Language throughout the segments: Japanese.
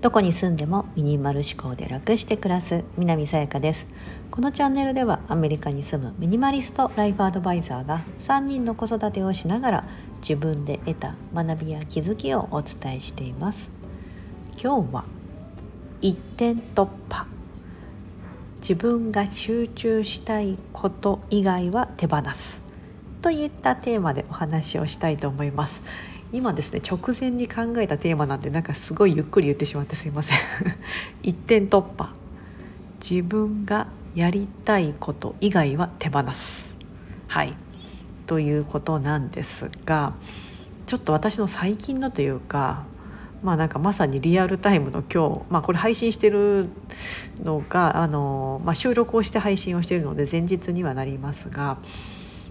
どこに住んでもミニマル思考で楽して暮らす南さやかです。このチャンネルではアメリカに住むミニマリストライフアドバイザーが3人の子育てをしながら自分で得た学びや気づきをお伝えしています。今日は一点突破。自分が集中したいこと以外は手放す。といったテーマでお話をしたいと思います。今ですね直前に考えたテーマなんでなんかすごいゆっくり言ってしまってすいません。一点突破。自分がやりたいこと以外は手放す。はい。ということなんですがちょっと私の最近のというかまあなんかまさにリアルタイムの今日、まあ、これ配信してるのがあの、まあ、収録をして配信をしているので前日にはなりますが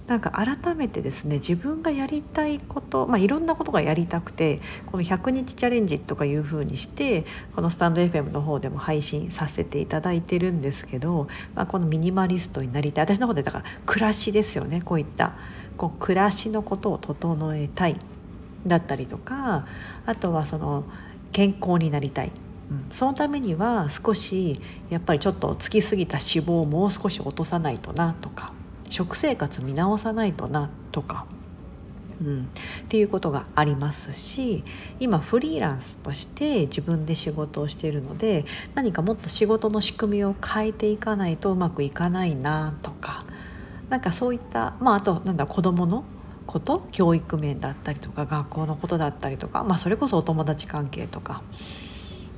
なんか改めてですね自分がやりたいこと、まあ、いろんなことがやりたくてこの100日チャレンジとかいうふうにしてこのスタンド FM の方でも配信させていただいてるんですけど、まあ、このミニマリストになりたい。私の方でだから暮らしですよねこういった。こう暮らしのことを整えたい。だったりとかあとはその健康になりたい。うん、そのためには少しやっぱりちょっとつきすぎた脂肪をもう少し落とさないとなとか。食生活見直さないとなとか、うん、っていうことがありますし今フリーランスとして自分で仕事をしているので何かもっと仕事の仕組みを変えていかないとうまくいかないなとか。なんかそういったまああとなんだ子どものこと教育面だったりとか学校のことだったりとか、まあ、それこそお友達関係とか。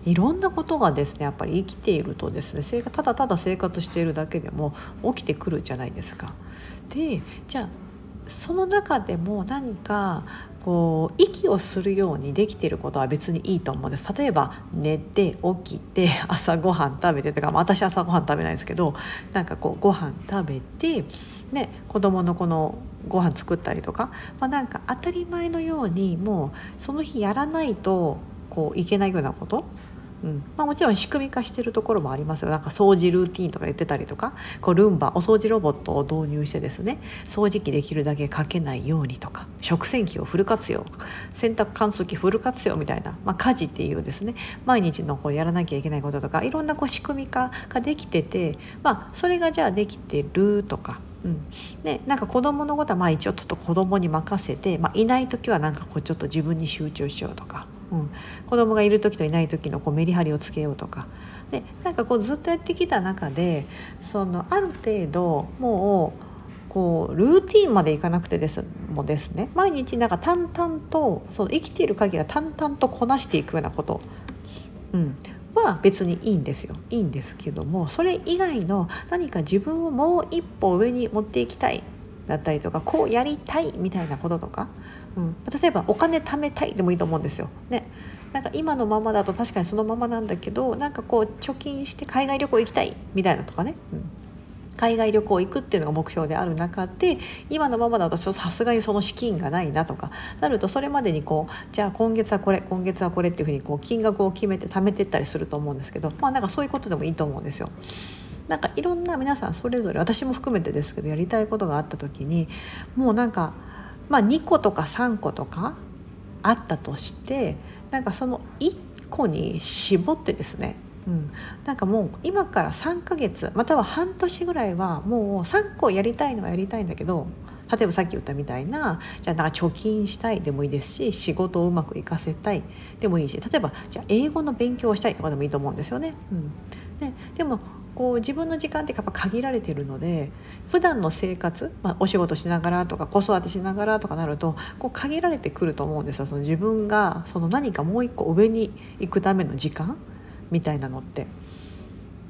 いろんなことがですねやっぱり生きているとですねただただ生活しているだけでも起きてくるじゃないですか。でじゃあその中でも何かこう息をするようにできていることは別にいいと思うんです例えば寝て起きて 朝ごはん食べてとか、まあ、私朝ごはん食べないですけどなんかこうご飯食べて、ね、子供のこのご飯作ったりとか、まあ、なんか当たり前のようにもうその日やらないとこういけないようなこと？うん。まあ、もちろん仕組み化してるところもありますよ。なんか掃除ルーティンとか言ってたりとか。こうルンバお掃除ロボットを導入してですね。掃除機できるだけかけないようにとか。食洗機をフル活用。洗濯乾燥機フル活用みたいな、まあ、家事っていうですね。毎日のこうやらなきゃいけないこととか。いろんなこう仕組み化ができてて、まあ、それがじゃあできてるとか。うん、でなんか子供のことはまあ一応ちょっと子供に任せて、まあ、いない時はなんかこうちょっと自分に集中しようとか、うん、子供がいる時といない時のこうメリハリをつけようとか。でなんかこうずっとやってきた中でそのある程度もうこうルーティンまでいかなくてですもですね。毎日なんか淡々とその生きている限りは淡々とこなしていくようなこと、うん、は別にいいんですよ。いいんですけどもそれ以外の何か自分をもう一歩上に持っていきたいだったりとかこうやりたいみたいなこととかうん、例えばお金貯めたいでもいいと思うんですよ。ね。なんか今のままだと確かにそのままなんだけどなんかこう貯金して海外旅行行きたいみたいなとかね、うん、海外旅行行くっていうのが目標である中で今のままだとさすがにその資金がないなとか。なるとそれまでにこうじゃあ今月はこれ今月はこれっていうふうにこう金額を決めて貯めていったりすると思うんですけどまあなんかそういうことでもいいと思うんですよ。なんかいろんな皆さんそれぞれ私も含めてですけどやりたいことがあった時にもうなんかまあ、2個とか3個とかあったとしてなんかその1個に絞ってですねうん、なんかもう今から3ヶ月または半年ぐらいはもう3個やりたいのはやりたいんだけど例えばさっき言ったみたいなじゃあなんか貯金したいでもいいですし仕事をうまくいかせたいでもいいし例えばじゃあ英語の勉強をしたいとかでもいいと思うんですよね。うん、ででもこう自分の時間ってやっぱ限られてるので普段の生活、まあ、お仕事しながらとか子育てしながらとかなるとこう限られてくると思うんですよその自分がその何かもう一個上に行くための時間みたいなのって。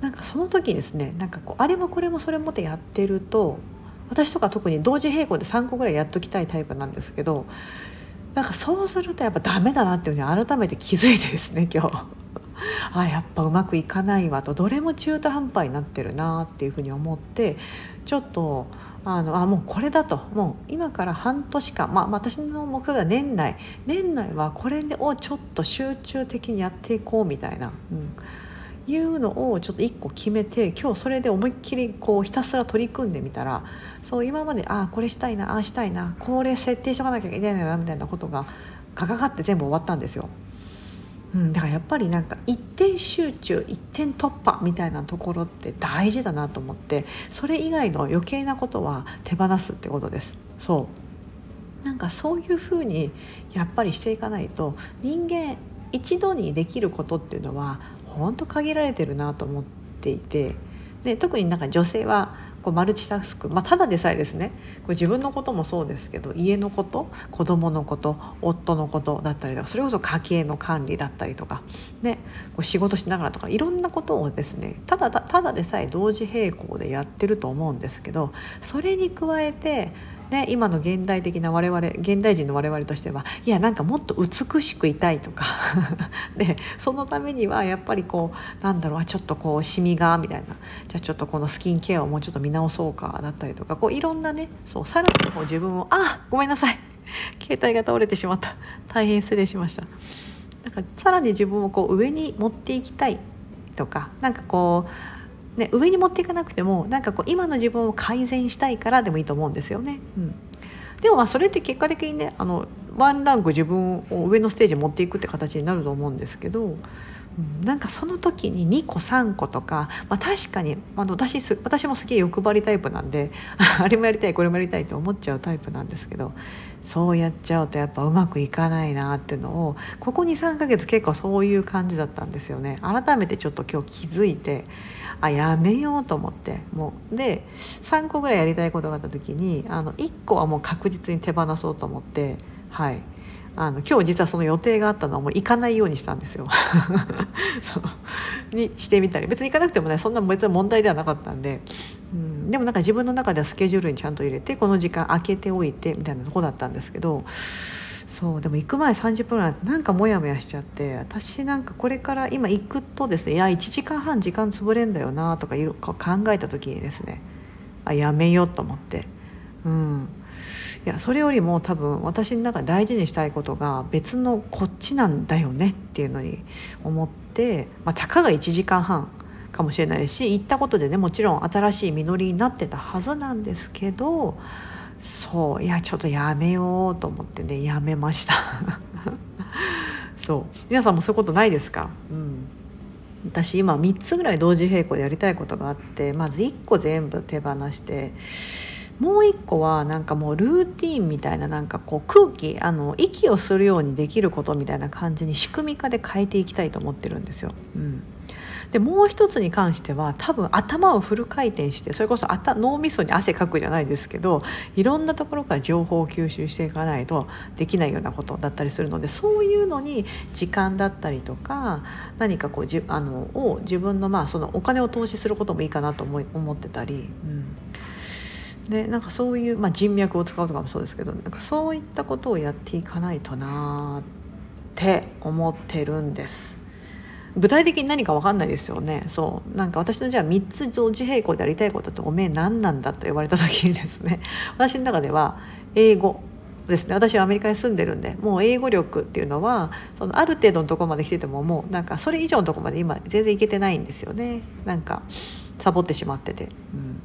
なんかその時ですねなんかこうあれもこれもそれもってやってると私とか特に同時並行で3個ぐらいやっときたいタイプなんですけどなんかそうするとやっぱダメだなっていうふうに改めて気づいてですね今日。あやっぱうまくいかないわとどれも中途半端になってるなっていうふうに思ってちょっとあのあもうこれだともう今から半年間、まあ、私の目標は年内年内はこれをちょっと集中的にやっていこうみたいな、うん、いうのをちょっと一個決めて今日それで思いっきりこうひたすら取り組んでみたらそう今までああこれしたいなああしたいなこれ設定しとかなきゃいけないなみたいなことがガガガって全部終わったんですよ。うん、だからやっぱりなんか一点集中一点突破みたいなところって大事だなと思ってそれ以外の余計なことは手放すってことです。そうなんかそういうふうにやっぱりしていかないと人間一度にできることっていうのは本当限られてるなと思っていてで特になんか女性はこうマルチタスク、まあ、ただでさえですね。これ自分のこともそうですけど家のこと子供のこと夫のことだったりとかそれこそ家計の管理だったりとか、ね、こう仕事しながらとかいろんなことをですねただただでさえ同時並行でやってると思うんですけどそれに加えてね、今の現代的な我々現代人の我々としてはいやなんかもっと美しくいたいとか。でそのためにはやっぱりこうなんだろうちょっとこうシミがみたいな。じゃあちょっとこのスキンケアをもうちょっと見直そうかだったりとか。こういろんなねそうさらにこう自分をあごめんなさい。携帯が倒れてしまった。大変失礼しました。なんかさらに自分をこう上に持っていきたいとか。なんかこうね、上に持っていかなくてもなんかこう今の自分を改善したいからでもいいと思うんですよね。うん、でもまあそれって結果的にねあのワンランク自分を上のステージに持っていくって形になると思うんですけど、うん、なんかその時に2個3個とか、まあ、確かにあの私私もすげえ欲張りタイプなんで あれもやりたいこれもやりたいって思っちゃうタイプなんですけどそうやっちゃうとやっぱうまくいかないなっていうのをここ23ヶ月結構そういう感じだったんですよね。改めてちょっと今日気づいてあやめようと思ってもうで3個ぐらいやりたいことがあった時にあの1個はもう確実に手放そうと思ってはいあの今日実はその予定があったのはもう行かないようにしたんですよ。そう。にしてみたり。別に行かなくてもねそんな別に問題ではなかったんで、うん、でもなんか自分の中ではスケジュールにちゃんと入れてこの時間空けておいてみたいなとこだったんですけど。そう。でも行く前30分ぐらいなんかモヤモヤしちゃって私なんかこれから今行くとですねいや1時間半時間潰れんだよなとかいろ考えた時にですねあやめようと思って。うん。いやそれよりも多分私の中で大事にしたいことが別のこっちなんだよねっていうのに思って、まあ、たかが1時間半かもしれないし行ったことでねもちろん新しい実りになってたはずなんですけどそういやちょっとやめようと思ってねやめました。そう。皆さんもそういうことないですか、うん、私今3つぐらい同時並行でやりたいことがあってまず1個全部手放してもう1個はなんかもうルーティンみたいななんかこう空気あの息をするようにできることみたいな感じに仕組み化で変えていきたいと思ってるんですよ。うんでもう一つに関しては多分頭をフル回転してそれこそ脳みそに汗かくじゃないですけどいろんなところから情報を吸収していかないとできないようなことだったりするのでそういうのに時間だったりとか何かこうじあのを自分のまあそのお金を投資することもいいかなと思い思ってたり。うんでなんかそういう、まあ、人脈を使うとかもそうですけどなんかそういったことをやっていかないとなって思ってるんです。具体的に何か分かんないですよね。そう。なんか私のじゃあ3つ同時並行でやりたいことっておめえ何なんだと言われた時にですね。私の中では英語ですね。私はアメリカに住んでるんでもう英語力っていうのはそのある程度のとこまで来ててももうなんかそれ以上のとこまで今全然いけてないんですよね。なんかサボってしまってて。うん。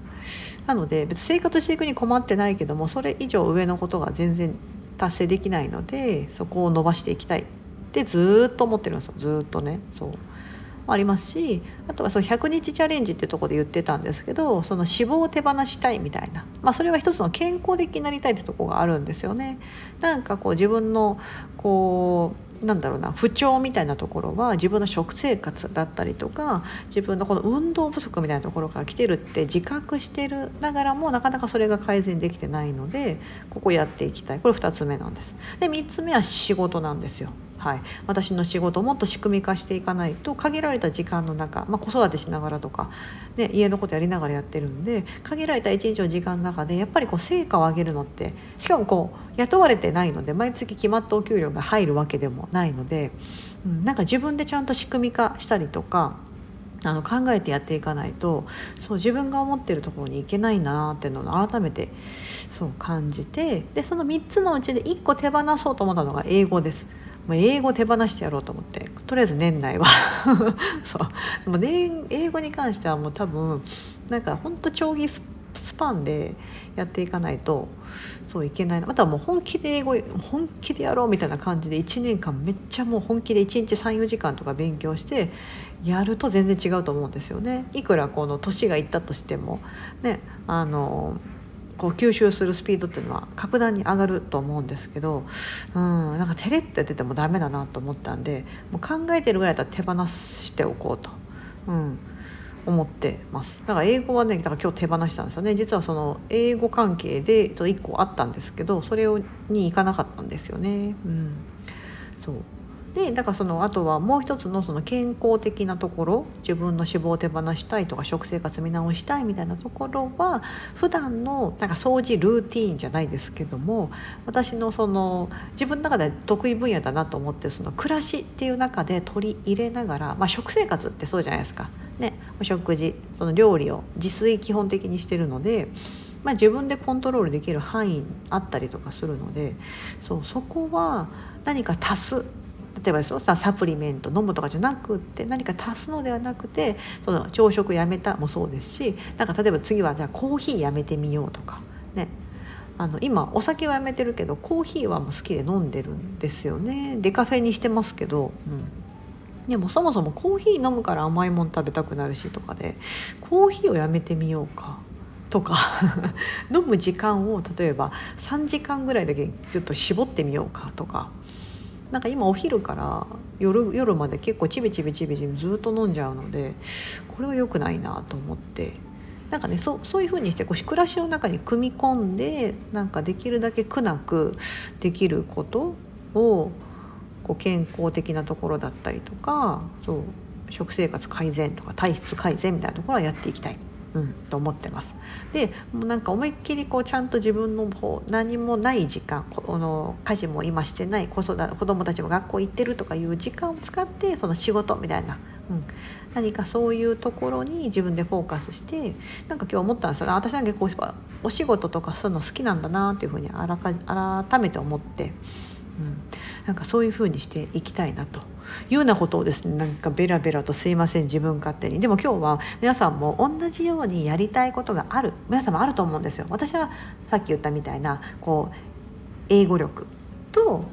なので別に生活していくに困ってないけどもそれ以上上のことが全然達成できないのでそこを伸ばしていきたいってずっと思ってるんですよ。ずっとね。そう。ありますしあとはその100日チャレンジっていうとこで言ってたんですけどその脂肪を手放したいみたいな、まあ、それは一つの健康的になりたいってとこがあるんですよね。なんかこう自分のこうなんだろうな不調みたいなところは自分の食生活だったりとか自分のこの運動不足みたいなところから来てるって自覚してるながらもなかなかそれが改善できてないのでここやっていきたいこれ2つ目なんです。で3つ目は仕事なんですよ。はい、私の仕事をもっと仕組み化していかないと限られた時間の中、まあ、子育てしながらとか、ね、家のことやりながらやってるんで限られた一日の時間の中でやっぱりこう成果を上げるのってしかもこう雇われてないので毎月決まったお給料が入るわけでもないので、うん、なんか自分でちゃんと仕組み化したりとかあの考えてやっていかないとそう自分が思ってるところに行けないんだなっていうのを改めてそう感じてでその3つのうちで1個手放そうと思ったのが英語です。まあ、英語手放してやろうと思って。とりあえず年内は。そう。でも、ね、英語に関してはもう多分なんかほんと長期スパンでやっていかないとそういけないまたはもう本気で英語本気でやろうみたいな感じで1年間めっちゃもう本気で1日34時間とか勉強してやると全然違うと思うんですよね。いくらこの年がいったとしても。ねあのこう吸収するスピードっていうのは格段に上がると思うんですけど、うん、なんか照れってやっててもダメだなと思ったんでもう考えてるぐらいだったら手放しておこうと、うん、思ってます。だから英語はねだから今日手放したんですよね。実はその英語関係で1個あったんですけどそれに行かなかったんですよね。うん、そう。でだからそのあとはもう一つのその健康的なところ自分の脂肪を手放したいとか食生活見直したいみたいなところは普段のなんか掃除ルーティーンじゃないですけども私のその自分の中で得意分野だなと思ってその暮らしっていう中で取り入れながら、まあ、食生活ってそうじゃないですか。ね、お食事その料理を自炊基本的にしてるので、まあ、自分でコントロールできる範囲あったりとかするのでそうそこは何か足す例えばそうサプリメント飲むとかじゃなくって何か足すのではなくてその朝食やめたもそうですしなんか例えば次はじゃあコーヒーやめてみようとかね。あの今お酒はやめてるけどコーヒーはもう好きで飲んでるんですよね。デカフェにしてますけど、うん、でもそもそもコーヒー飲むから甘いもの食べたくなるしとかでコーヒーをやめてみようかとか 飲む時間を例えば3時間ぐらいだけちょっと絞ってみようかとかなんか今お昼から夜夜まで結構ちびちびちびちびずっと飲んじゃうのでこれは良くないなと思ってなんかねそそういうふうにしてこう暮らしの中に組み込んでなんかできるだけ苦なくできることをこう健康的なところだったりとかそう食生活改善とか体質改善みたいなところはやっていきたい。うん、と思ってます。でもうなんか思いっきりこうちゃんと自分のこう何もない時間この家事も今してない子育て子供たちも学校行ってるとかいう時間を使ってその仕事みたいな、うん、何かそういうところに自分でフォーカスしてなんか今日思ったんですよ私なんかこうお仕事とかそういうの好きなんだなっていうふうに改めて思って。うん、なんかそういうふうにしていきたいなと。いうようなことをですねなんかベラベラとすいません自分勝手に。でも今日は皆さんも同じようにやりたいことがある。皆さんもあると思うんですよ。私はさっき言ったみたいなこう英語力と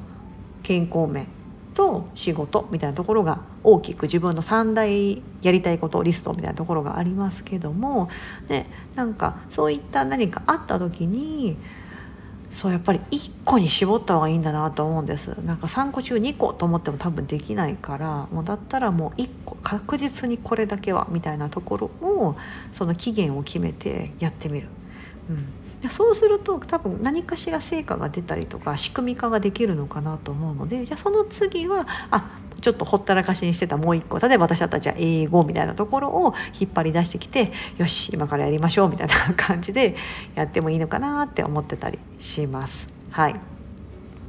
健康面と仕事みたいなところが大きく自分の3大やりたいことリストみたいなところがありますけども。でなんかそういった何かあった時にそうやっぱり1個に絞った方がいいんだなと思うんですなんか3個中2個と思っても多分できないからもうだったらもう1個確実にこれだけはみたいなところをその期限を決めてやってみる。うん、そうすると多分何かしら成果が出たりとか仕組み化ができるのかなと思うのでじゃあその次はあちょっとほったらかしにしてたもう一個例えば私だったらじゃあ英語みたいなところを引っ張り出してきてよし今からやりましょうみたいな感じでやってもいいのかなって思ってたりします。はい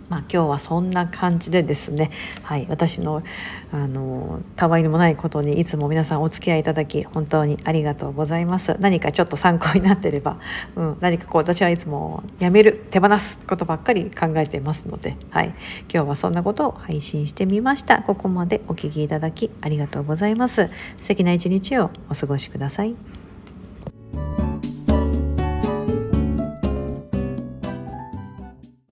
まあ、今日はそんな感じでですね、はい、私のあのたわいもないことにいつも皆さんお付き合いいただき本当にありがとうございます。何かちょっと参考になってれば、うん、何かこう私はいつもやめる手放すことばっかり考えてますので、はい、今日はそんなことを配信してみました。ここまでお聴きいただきありがとうございます。素敵な一日をお過ごしください。